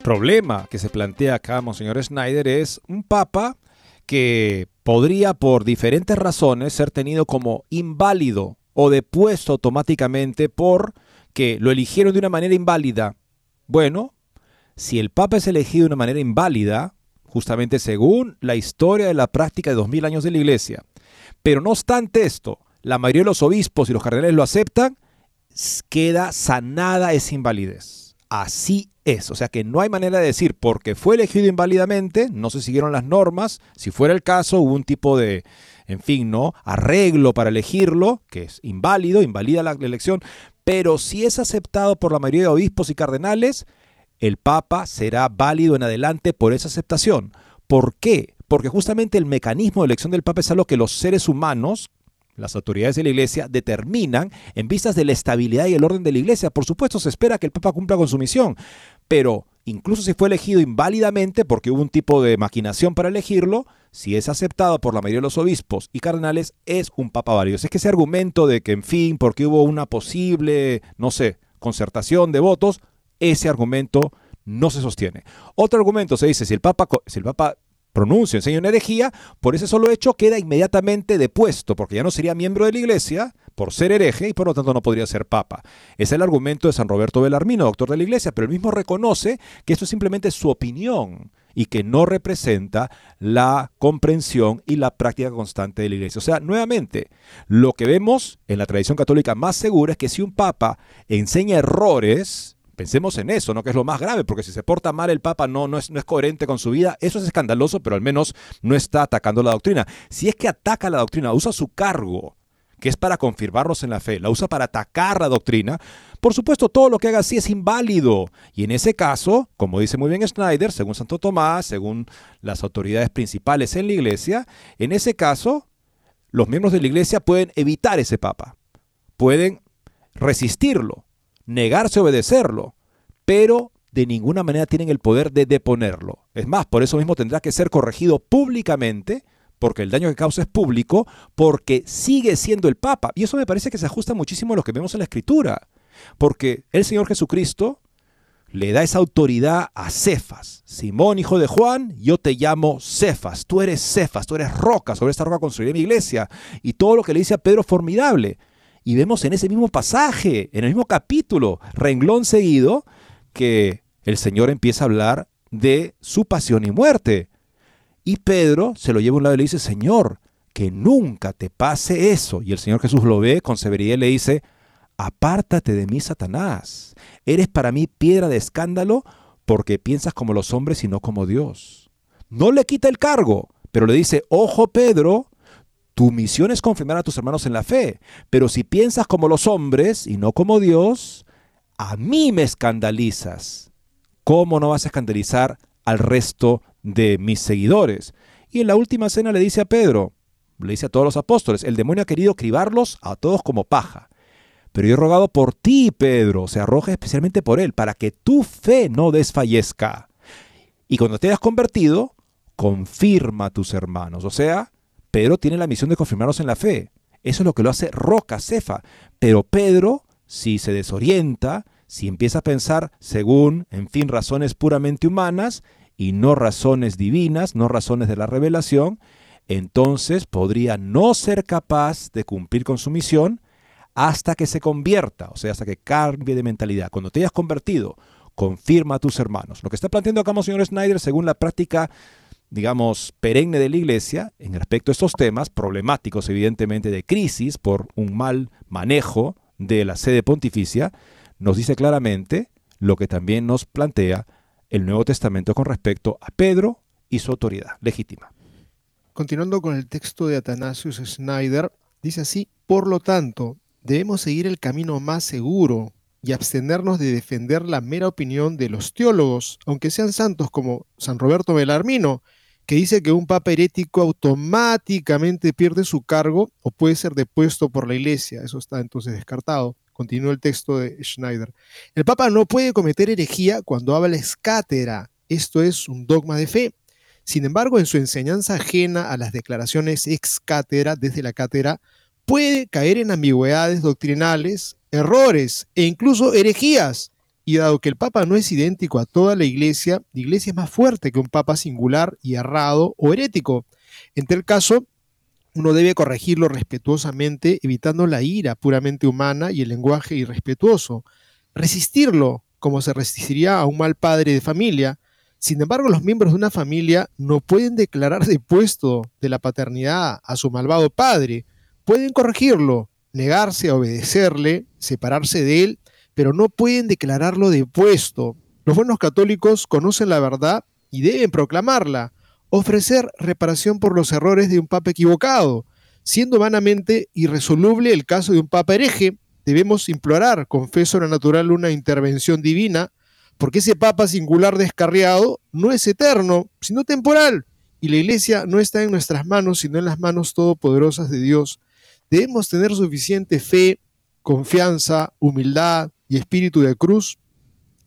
[SPEAKER 2] problema que se plantea acá, Monseñor Schneider, es un papa que podría por diferentes razones ser tenido como inválido o depuesto automáticamente por que lo eligieron de una manera inválida. Bueno, si el papa es elegido de una manera inválida, justamente según la historia de la práctica de dos mil años de la iglesia, pero no obstante esto, la mayoría de los obispos y los cardenales lo aceptan, queda sanada esa invalidez. Así es. O sea que no hay manera de decir porque fue elegido inválidamente, no se siguieron las normas. Si fuera el caso, hubo un tipo de, en fin, ¿no? Arreglo para elegirlo, que es inválido, invalida la elección. Pero si es aceptado por la mayoría de obispos y cardenales, el Papa será válido en adelante por esa aceptación. ¿Por qué? Porque justamente el mecanismo de elección del Papa es algo que los seres humanos, las autoridades de la Iglesia determinan en vistas de la estabilidad y el orden de la Iglesia. Por supuesto, se espera que el Papa cumpla con su misión, pero incluso si fue elegido inválidamente porque hubo un tipo de maquinación para elegirlo, si es aceptado por la mayoría de los obispos y cardenales, es un papa válido. Es que ese argumento de que, en fin, porque hubo una posible, no sé, concertación de votos, ese argumento no se sostiene. Otro argumento se dice, si el papa, si el papa pronuncia, enseña una herejía, por ese solo hecho queda inmediatamente depuesto, porque ya no sería miembro de la iglesia por ser hereje y por lo tanto no podría ser papa. Es el argumento de San Roberto Belarmino, doctor de la iglesia, pero él mismo reconoce que esto es simplemente su opinión y que no representa la comprensión y la práctica constante de la iglesia. O sea, nuevamente, lo que vemos en la tradición católica más segura es que si un papa enseña errores, Pensemos en eso, ¿no? Que es lo más grave, porque si se porta mal el Papa no, no, es, no es coherente con su vida, eso es escandaloso, pero al menos no está atacando la doctrina. Si es que ataca la doctrina, usa su cargo que es para confirmarnos en la fe, la usa para atacar la doctrina, por supuesto todo lo que haga así es inválido. Y en ese caso, como dice muy bien Schneider, según Santo Tomás, según las autoridades principales en la iglesia, en ese caso los miembros de la iglesia pueden evitar ese papa, pueden resistirlo, negarse a obedecerlo, pero de ninguna manera tienen el poder de deponerlo. Es más, por eso mismo tendrá que ser corregido públicamente, porque el daño que causa es público, porque sigue siendo el Papa. Y eso me parece que se ajusta muchísimo a lo que vemos en la Escritura, porque el Señor Jesucristo le da esa autoridad a Cefas. Simón, hijo de Juan, yo te llamo Cefas. Tú eres Cefas, tú eres roca. Sobre esta roca construiré mi iglesia. Y todo lo que le dice a Pedro formidable. Y vemos en ese mismo pasaje, en el mismo capítulo, renglón seguido, que el Señor empieza a hablar de su pasión y muerte. Y Pedro se lo lleva a un lado y le dice, Señor, que nunca te pase eso. Y el Señor Jesús lo ve con severidad y le dice, apártate de mí, Satanás. Eres para mí piedra de escándalo porque piensas como los hombres y no como Dios. No le quita el cargo, pero le dice, ojo Pedro, tu misión es confirmar a tus hermanos en la fe, pero si piensas como los hombres y no como Dios, a mí me escandalizas. ¿Cómo no vas a escandalizar al resto de mis seguidores? Y en la última cena le dice a Pedro, le dice a todos los apóstoles, el demonio ha querido cribarlos a todos como paja. Pero yo he rogado por ti, Pedro, se arroja especialmente por él, para que tu fe no desfallezca. Y cuando te hayas convertido, confirma a tus hermanos. O sea, Pedro tiene la misión de confirmarlos en la fe. Eso es lo que lo hace roca, cefa. Pero Pedro si se desorienta, si empieza a pensar según, en fin, razones puramente humanas y no razones divinas, no razones de la revelación, entonces podría no ser capaz de cumplir con su misión hasta que se convierta, o sea, hasta que cambie de mentalidad. Cuando te hayas convertido, confirma a tus hermanos. Lo que está planteando acá señor Snyder, según la práctica, digamos, perenne de la Iglesia, en respecto a estos temas, problemáticos evidentemente de crisis por un mal manejo de la sede pontificia, nos dice claramente lo que también nos plantea el Nuevo Testamento con respecto a Pedro y su autoridad legítima.
[SPEAKER 3] Continuando con el texto de Athanasius Schneider, dice así, por lo tanto, debemos seguir el camino más seguro y abstenernos de defender la mera opinión de los teólogos, aunque sean santos como San Roberto Belarmino, que dice que un papa herético automáticamente pierde su cargo o puede ser depuesto por la iglesia. Eso está entonces descartado. Continúa el texto de Schneider. El papa no puede cometer herejía cuando habla escátera. Esto es un dogma de fe. Sin embargo, en su enseñanza ajena a las declaraciones ex desde la cátedra, puede caer en ambigüedades doctrinales, errores e incluso herejías y dado que el Papa no es idéntico a toda la Iglesia, la Iglesia es más fuerte que un Papa singular y errado o herético. En tal caso, uno debe corregirlo respetuosamente, evitando la ira puramente humana y el lenguaje irrespetuoso. Resistirlo, como se resistiría a un mal padre de familia. Sin embargo, los miembros de una familia no pueden declarar depuesto de la paternidad a su malvado padre. Pueden corregirlo, negarse a obedecerle, separarse de él pero no pueden declararlo depuesto. Los buenos católicos conocen la verdad y deben proclamarla, ofrecer reparación por los errores de un papa equivocado. Siendo vanamente irresoluble el caso de un papa hereje, debemos implorar con fe sobrenatural una intervención divina, porque ese papa singular descarriado no es eterno, sino temporal, y la iglesia no está en nuestras manos, sino en las manos todopoderosas de Dios. Debemos tener suficiente fe, confianza, humildad, y espíritu de cruz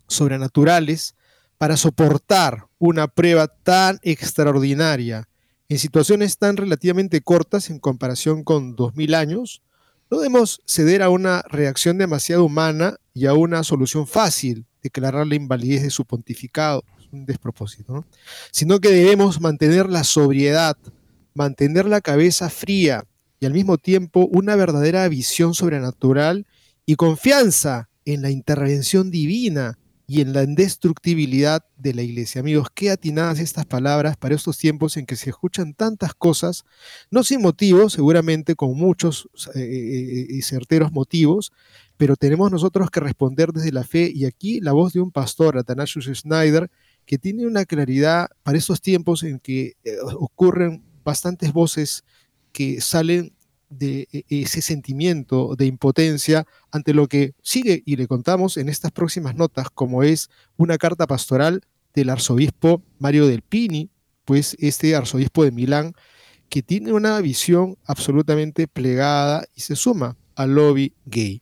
[SPEAKER 3] sobrenaturales para soportar una prueba tan extraordinaria en situaciones tan relativamente cortas en comparación con 2000 años, no debemos ceder a una reacción demasiado humana y a una solución fácil, declarar la invalidez de su pontificado, un despropósito, sino que debemos mantener la sobriedad, mantener la cabeza fría y al mismo tiempo una verdadera visión sobrenatural y confianza en la intervención divina y en la indestructibilidad de la iglesia. Amigos, qué atinadas estas palabras para estos tiempos en que se escuchan tantas cosas, no sin motivo, seguramente con muchos eh, eh, y certeros motivos, pero tenemos nosotros que responder desde la fe y aquí la voz de un pastor, Athanasius Schneider, que tiene una claridad para estos tiempos en que eh, ocurren bastantes voces que salen de e, ese sentimiento de impotencia ante lo que sigue y le contamos en estas próximas notas, como es una carta pastoral del arzobispo Mario del Pini, pues este arzobispo de Milán, que tiene una visión absolutamente plegada y se suma al lobby gay.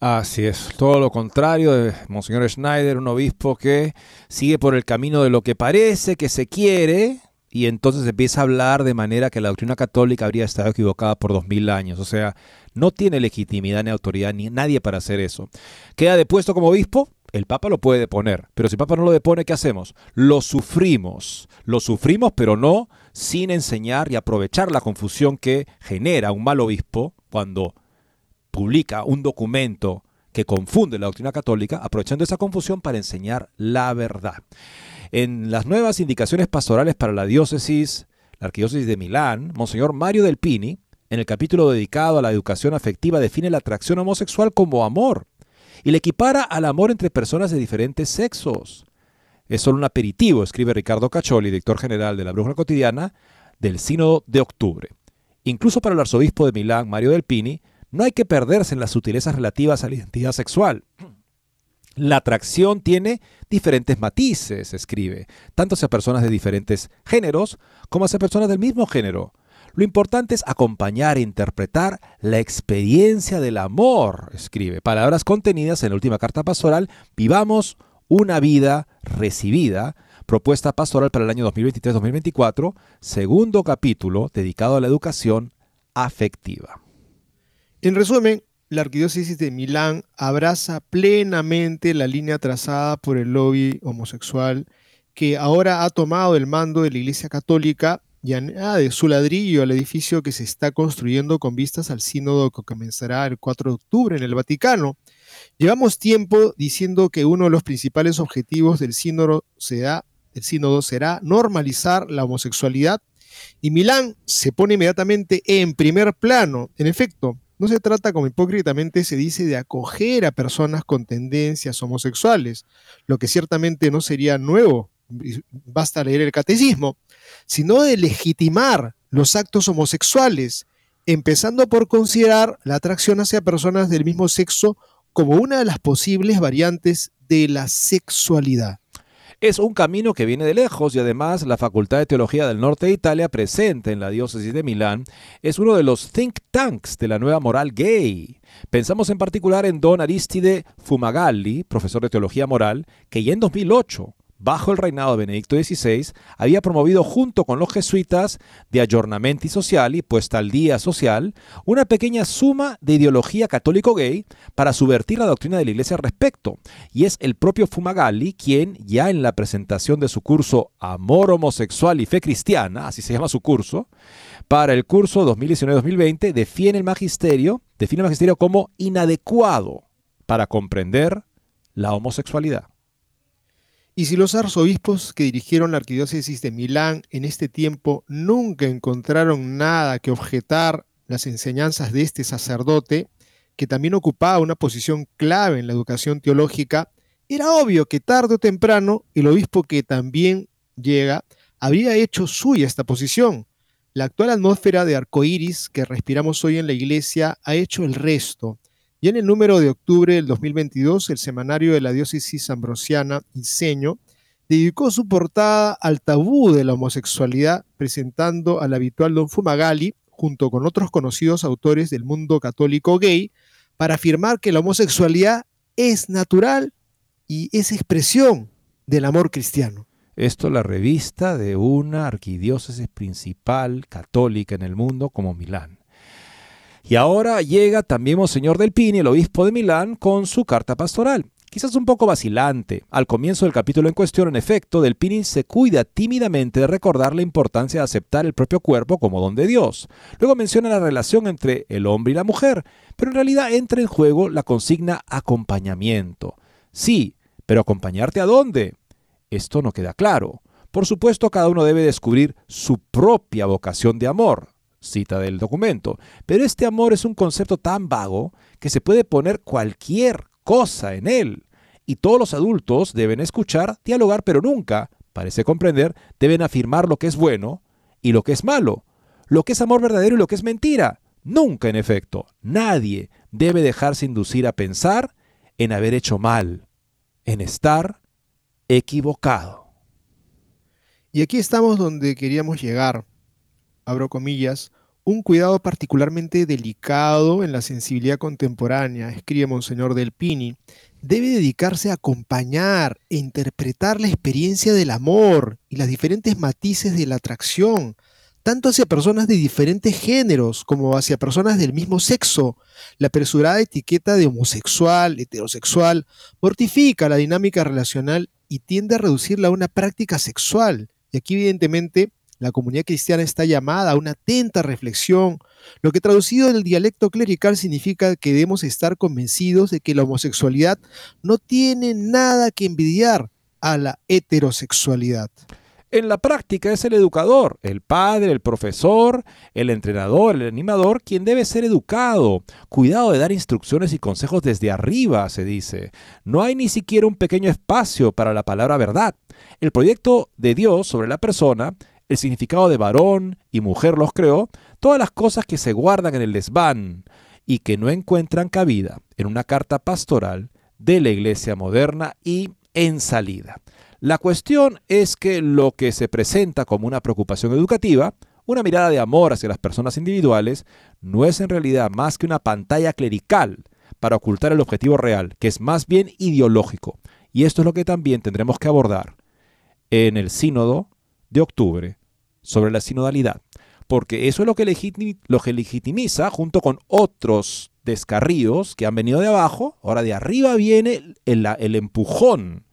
[SPEAKER 2] Así es, todo lo contrario de Monseñor Schneider, un obispo que sigue por el camino de lo que parece que se quiere, y entonces empieza a hablar de manera que la doctrina católica habría estado equivocada por dos mil años. O sea, no tiene legitimidad ni autoridad ni nadie para hacer eso. ¿Queda depuesto como obispo? El Papa lo puede deponer, pero si el Papa no lo depone, ¿qué hacemos? Lo sufrimos, lo sufrimos, pero no sin enseñar y aprovechar la confusión que genera un mal obispo cuando publica un documento que confunde la doctrina católica, aprovechando esa confusión para enseñar la verdad. En las nuevas indicaciones pastorales para la diócesis, la arquidiócesis de Milán, Monseñor Mario del Pini, en el capítulo dedicado a la educación afectiva, define la atracción homosexual como amor y le equipara al amor entre personas de diferentes sexos. Es solo un aperitivo, escribe Ricardo Cacholi, director general de la Brújula Cotidiana, del Sínodo de Octubre. Incluso para el arzobispo de Milán, Mario del Pini, no hay que perderse en las sutilezas relativas a la identidad sexual. La atracción tiene diferentes matices, escribe, tanto hacia personas de diferentes géneros como hacia personas del mismo género. Lo importante es acompañar e interpretar la experiencia del amor, escribe. Palabras contenidas en la última carta pastoral, vivamos una vida recibida, propuesta pastoral para el año 2023-2024, segundo capítulo dedicado a la educación afectiva.
[SPEAKER 3] En resumen, la arquidiócesis de Milán abraza plenamente la línea trazada por el lobby homosexual que ahora ha tomado el mando de la Iglesia Católica y añade su ladrillo al edificio que se está construyendo con vistas al sínodo que comenzará el 4 de octubre en el Vaticano. Llevamos tiempo diciendo que uno de los principales objetivos del sínodo será, del sínodo será normalizar la homosexualidad y Milán se pone inmediatamente en primer plano. En efecto, no se trata, como hipócritamente se dice, de acoger a personas con tendencias homosexuales, lo que ciertamente no sería nuevo, basta leer el catecismo, sino de legitimar los actos homosexuales, empezando por considerar la atracción hacia personas del mismo sexo como una de las posibles variantes de la sexualidad.
[SPEAKER 2] Es un camino que viene de lejos y además la Facultad de Teología del Norte de Italia, presente en la diócesis de Milán, es uno de los think tanks de la nueva moral gay. Pensamos en particular en Don Aristide Fumagalli, profesor de Teología Moral, que ya en 2008 bajo el reinado de Benedicto XVI, había promovido junto con los jesuitas de Aggiornamenti Sociali, puesta al día social, una pequeña suma de ideología católico gay para subvertir la doctrina de la Iglesia al respecto. Y es el propio Fumagalli quien, ya en la presentación de su curso Amor homosexual y fe cristiana, así se llama su curso, para el curso 2019-2020 define el magisterio, define el magisterio como inadecuado para comprender la homosexualidad.
[SPEAKER 3] Y si los arzobispos que dirigieron la arquidiócesis de Milán en este tiempo nunca encontraron nada que objetar las enseñanzas de este sacerdote, que también ocupaba una posición clave en la educación teológica, era obvio que tarde o temprano el obispo que también llega había hecho suya esta posición. La actual atmósfera de arcoíris que respiramos hoy en la iglesia ha hecho el resto. Y en el número de octubre del 2022, el semanario de la diócesis ambrosiana, Iseño, dedicó su portada al tabú de la homosexualidad, presentando al habitual Don Fumagalli, junto con otros conocidos autores del mundo católico gay, para afirmar que la homosexualidad es natural y es expresión del amor cristiano.
[SPEAKER 2] Esto la revista de una arquidiócesis principal católica en el mundo como Milán. Y ahora llega también Monseñor del Pini, el obispo de Milán, con su carta pastoral. Quizás un poco vacilante. Al comienzo del capítulo en cuestión, en efecto, Del Pini se cuida tímidamente de recordar la importancia de aceptar el propio cuerpo como don de Dios. Luego menciona la relación entre el hombre y la mujer, pero en realidad entra en juego la consigna acompañamiento. Sí, pero acompañarte a dónde? Esto no queda claro. Por supuesto, cada uno debe descubrir su propia vocación de amor cita del documento. Pero este amor es un concepto tan vago que se puede poner cualquier cosa en él. Y todos los adultos deben escuchar, dialogar, pero nunca, parece comprender, deben afirmar lo que es bueno y lo que es malo, lo que es amor verdadero y lo que es mentira. Nunca, en efecto, nadie debe dejarse inducir a pensar en haber hecho mal, en estar equivocado.
[SPEAKER 3] Y aquí estamos donde queríamos llegar, abro comillas, un cuidado particularmente delicado en la sensibilidad contemporánea, escribe Monseñor Del Pini, debe dedicarse a acompañar e interpretar la experiencia del amor y las diferentes matices de la atracción, tanto hacia personas de diferentes géneros como hacia personas del mismo sexo. La apresurada etiqueta de homosexual, heterosexual, mortifica la dinámica relacional y tiende a reducirla a una práctica sexual. Y aquí evidentemente la comunidad cristiana está llamada a una atenta reflexión, lo que traducido en el dialecto clerical significa que debemos estar convencidos de que la homosexualidad no tiene nada que envidiar a la heterosexualidad.
[SPEAKER 2] En la práctica es el educador, el padre, el profesor, el entrenador, el animador, quien debe ser educado. Cuidado de dar instrucciones y consejos desde arriba, se dice. No hay ni siquiera un pequeño espacio para la palabra verdad. El proyecto de Dios sobre la persona el significado de varón y mujer los creó, todas las cosas que se guardan en el desván y que no encuentran cabida en una carta pastoral de la iglesia moderna y en salida. La cuestión es que lo que se presenta como una preocupación educativa, una mirada de amor hacia las personas individuales, no es en realidad más que una pantalla clerical para ocultar el objetivo real, que es más bien ideológico. Y esto es lo que también tendremos que abordar en el sínodo de octubre sobre la sinodalidad, porque eso es lo que, legitimiza junto con otros descarríos que han venido de abajo, ahora de arriba viene el, el empujón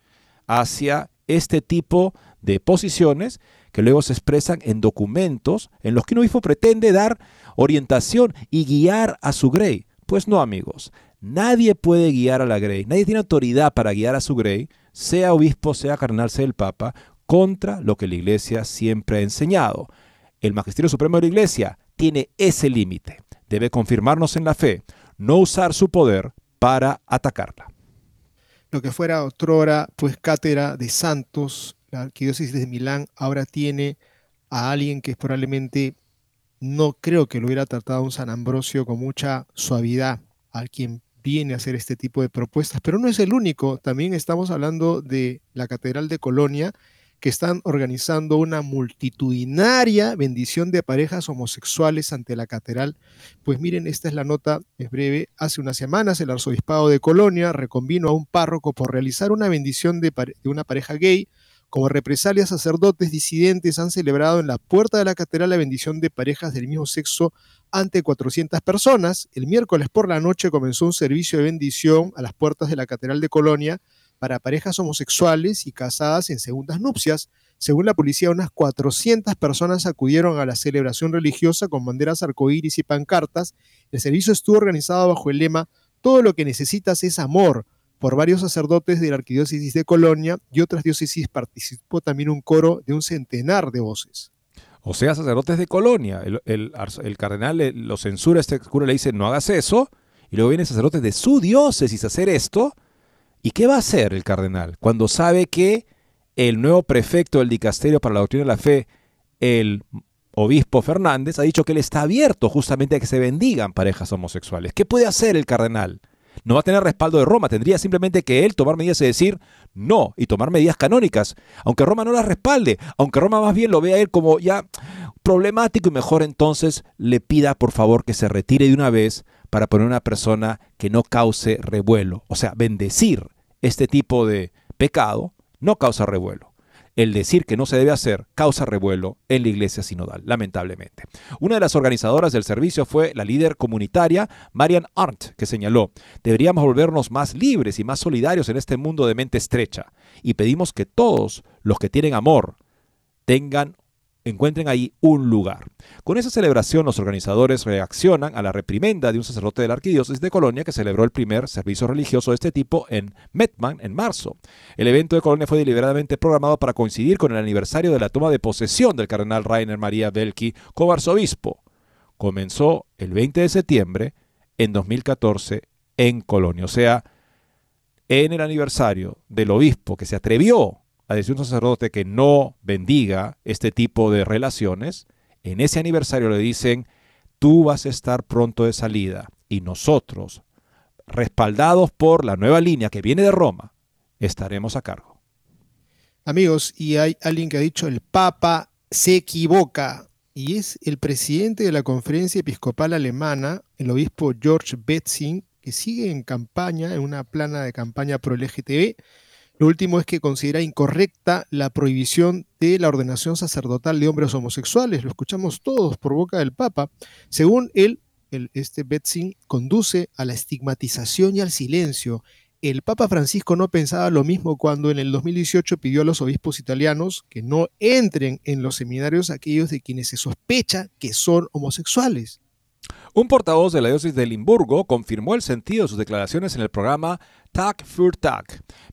[SPEAKER 2] hacia este tipo de posiciones que luego se expresan en documentos en los que un obispo pretende dar orientación y guiar a su grey. Pues no, amigos, nadie puede guiar a la grey, nadie tiene autoridad para guiar a su grey, sea obispo, sea cardenal, sea el papa, contra lo que la Iglesia siempre ha enseñado. El Magisterio Supremo de la Iglesia tiene ese límite. Debe confirmarnos en la fe, no usar su poder para atacarla.
[SPEAKER 3] Lo que fuera otrora, pues cátedra de santos, la arquidiócesis de Milán ahora tiene a alguien que probablemente no creo que lo hubiera tratado un San Ambrosio con mucha suavidad, a quien viene a hacer este tipo de propuestas, pero no es el único. También estamos hablando de la Catedral de Colonia, que están organizando una multitudinaria bendición de parejas homosexuales ante la catedral. Pues miren, esta es la nota, es breve. Hace unas semanas el arzobispado de Colonia reconvino a un párroco por realizar una bendición de, de una pareja gay. Como represalia, sacerdotes disidentes han celebrado en la puerta de la catedral la bendición de parejas del mismo sexo ante 400 personas. El miércoles por la noche comenzó un servicio de bendición a las puertas de la catedral de Colonia para parejas homosexuales y casadas en segundas nupcias. Según la policía, unas 400 personas acudieron a la celebración religiosa con banderas arcoíris y pancartas. El servicio estuvo organizado bajo el lema Todo lo que necesitas es amor por varios sacerdotes de la arquidiócesis de Colonia y otras diócesis participó también un coro de un centenar de voces.
[SPEAKER 2] O sea, sacerdotes de Colonia. El, cardenal lo censura, este cura le dice no hagas eso, y luego vienen sacerdotes de su diócesis a hacer esto, ¿Y qué va a hacer el cardenal cuando sabe que el nuevo prefecto del dicasterio para la doctrina de la fe, el obispo Fernández, ha dicho que él está abierto justamente a que se bendigan parejas homosexuales? ¿Qué puede hacer el cardenal? No va a tener respaldo de Roma, tendría simplemente que él tomar medidas y decir no y tomar medidas canónicas, aunque Roma no las respalde, aunque Roma más bien lo vea él como ya problemático y mejor entonces le pida por favor que se retire de una vez para poner una persona que no cause revuelo, o sea, bendecir este tipo de pecado no causa revuelo. El decir que no se debe hacer causa revuelo en la iglesia sinodal, lamentablemente. Una de las organizadoras del servicio fue la líder comunitaria Marian Arndt, que señaló, deberíamos volvernos más libres y más solidarios en este mundo de mente estrecha, y pedimos que todos los que tienen amor tengan encuentren ahí un lugar. Con esa celebración, los organizadores reaccionan a la reprimenda de un sacerdote de la arquidiócesis de Colonia que celebró el primer servicio religioso de este tipo en Metman en marzo. El evento de Colonia fue deliberadamente programado para coincidir con el aniversario de la toma de posesión del cardenal Rainer María Belki como arzobispo. Comenzó el 20 de septiembre en 2014 en Colonia, o sea, en el aniversario del obispo que se atrevió a decir un sacerdote que no bendiga este tipo de relaciones, en ese aniversario le dicen, tú vas a estar pronto de salida y nosotros, respaldados por la nueva línea que viene de Roma, estaremos a cargo.
[SPEAKER 3] Amigos, y hay alguien que ha dicho el Papa se equivoca y es el presidente de la Conferencia Episcopal Alemana, el obispo George Betzing, que sigue en campaña, en una plana de campaña pro LGTB. Lo último es que considera incorrecta la prohibición de la ordenación sacerdotal de hombres homosexuales. Lo escuchamos todos por boca del Papa. Según él, el, este Betzing conduce a la estigmatización y al silencio el Papa Francisco no pensaba lo mismo cuando en el 2018 pidió a los obispos italianos que no entren en los seminarios aquellos de quienes se sospecha que son homosexuales.
[SPEAKER 2] Un portavoz de la diócesis de Limburgo confirmó el sentido de sus declaraciones en el programa Tag für Tag.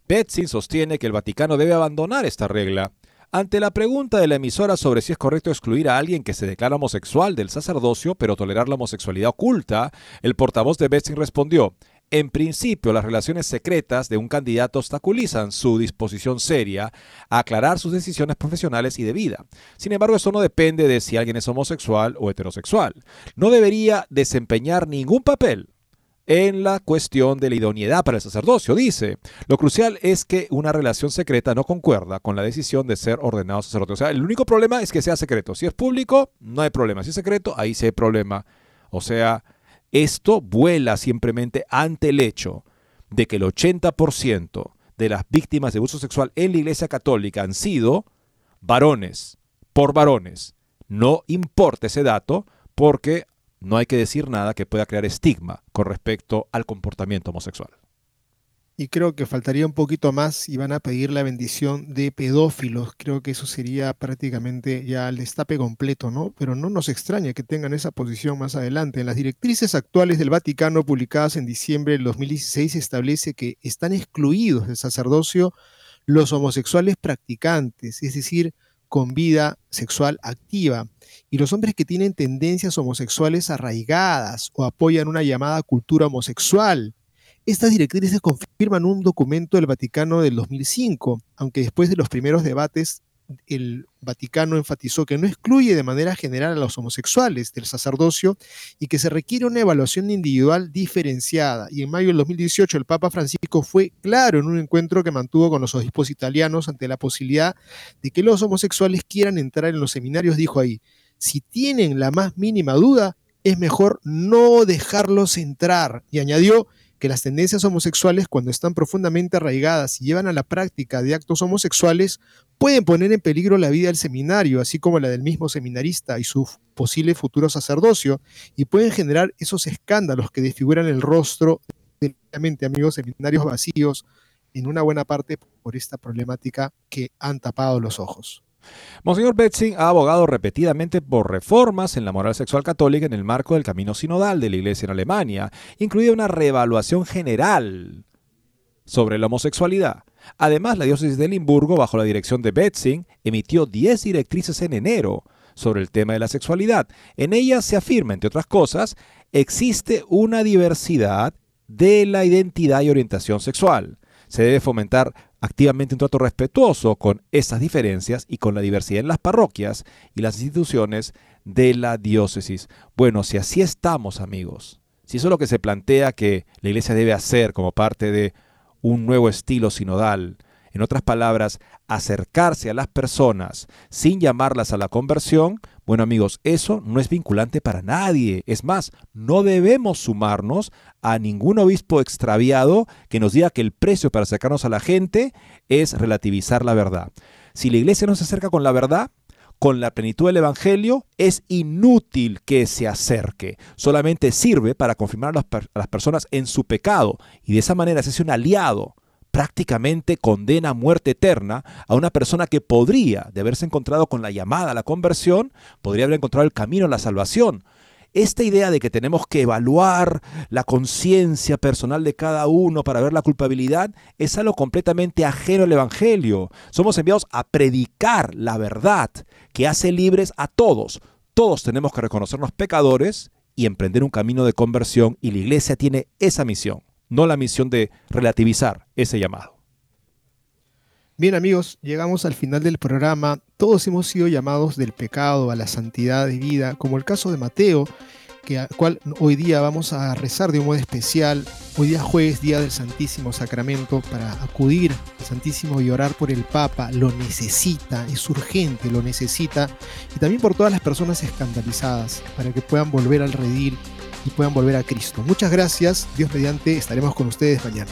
[SPEAKER 2] Betzing sostiene que el Vaticano debe abandonar esta regla. Ante la pregunta de la emisora sobre si es correcto excluir a alguien que se declara homosexual del sacerdocio pero tolerar la homosexualidad oculta, el portavoz de Betzing respondió, en principio, las relaciones secretas de un candidato obstaculizan su disposición seria a aclarar sus decisiones profesionales y de vida. Sin embargo, eso no depende de si alguien es homosexual o heterosexual. No debería desempeñar ningún papel en la cuestión de la idoneidad para el sacerdocio. Dice, lo crucial es que una relación secreta no concuerda con la decisión de ser ordenado sacerdote. O sea, el único problema es que sea secreto. Si es público, no hay problema. Si es secreto, ahí sí hay problema. O sea, esto vuela simplemente ante el hecho de que el 80% de las víctimas de abuso sexual en la Iglesia Católica han sido varones, por varones. No importa ese dato porque no hay que decir nada que pueda crear estigma con respecto al comportamiento homosexual
[SPEAKER 3] y creo que faltaría un poquito más y van a pedir la bendición de pedófilos. Creo que eso sería prácticamente ya el destape completo, ¿no? Pero no nos extraña que tengan esa posición más adelante. En las directrices actuales del Vaticano, publicadas en diciembre del 2016, se establece que están excluidos del sacerdocio los homosexuales practicantes, es decir, con vida sexual activa, y los hombres que tienen tendencias homosexuales arraigadas o apoyan una llamada cultura homosexual estas directrices confirman un documento del Vaticano del 2005, aunque después de los primeros debates el Vaticano enfatizó que no excluye de manera general a los homosexuales del sacerdocio y que se requiere una evaluación individual diferenciada. Y en mayo del 2018 el Papa Francisco fue claro en un encuentro que mantuvo con los obispos italianos ante la posibilidad de que los homosexuales quieran entrar en los seminarios. Dijo ahí, si tienen la más mínima duda, es mejor no dejarlos entrar. Y añadió, que las tendencias homosexuales, cuando están profundamente arraigadas y llevan a la práctica de actos homosexuales, pueden poner en peligro la vida del seminario, así como la del mismo seminarista y su posible futuro sacerdocio, y pueden generar esos escándalos que desfiguran el rostro de amigos seminarios vacíos, en una buena parte por esta problemática que han tapado los ojos.
[SPEAKER 2] Monseñor Betzing ha abogado repetidamente por reformas en la moral sexual católica en el marco del camino sinodal de la Iglesia en Alemania, incluida una reevaluación general sobre la homosexualidad. Además, la diócesis de Limburgo, bajo la dirección de Betzing, emitió 10 directrices en enero sobre el tema de la sexualidad. En ellas se afirma, entre otras cosas, existe una diversidad de la identidad y orientación sexual. Se debe fomentar activamente un trato respetuoso con esas diferencias y con la diversidad en las parroquias y las instituciones de la diócesis. Bueno, si así estamos, amigos, si eso es lo que se plantea que la iglesia debe hacer como parte de un nuevo estilo sinodal, en otras palabras, acercarse a las personas sin llamarlas a la conversión, bueno amigos, eso no es vinculante para nadie. Es más, no debemos sumarnos a ningún obispo extraviado que nos diga que el precio para acercarnos a la gente es relativizar la verdad. Si la iglesia no se acerca con la verdad, con la plenitud del Evangelio, es inútil que se acerque. Solamente sirve para confirmar a las, personas en su pecado y de esa manera se hace un aliado prácticamente condena a muerte eterna a una persona que podría, de haberse encontrado con la llamada a la conversión, podría haber encontrado el camino a la salvación. Esta idea de que tenemos que evaluar la conciencia personal de cada uno para ver la culpabilidad es algo completamente ajeno al Evangelio. Somos enviados a predicar la verdad que hace libres a todos. Todos tenemos que reconocernos pecadores y emprender un camino de conversión y la iglesia tiene esa misión no la misión de relativizar ese llamado.
[SPEAKER 3] Bien amigos, llegamos al final del programa. Todos hemos sido llamados del pecado a la santidad de vida, como el caso de Mateo, que cual hoy día vamos a rezar de un modo especial. Hoy día jueves, día del Santísimo Sacramento, para acudir al Santísimo y orar por el Papa. Lo necesita, es urgente, lo necesita. Y también por todas las personas escandalizadas, para que puedan volver al redil y puedan volver a Cristo. Muchas gracias. Dios mediante, estaremos con ustedes mañana.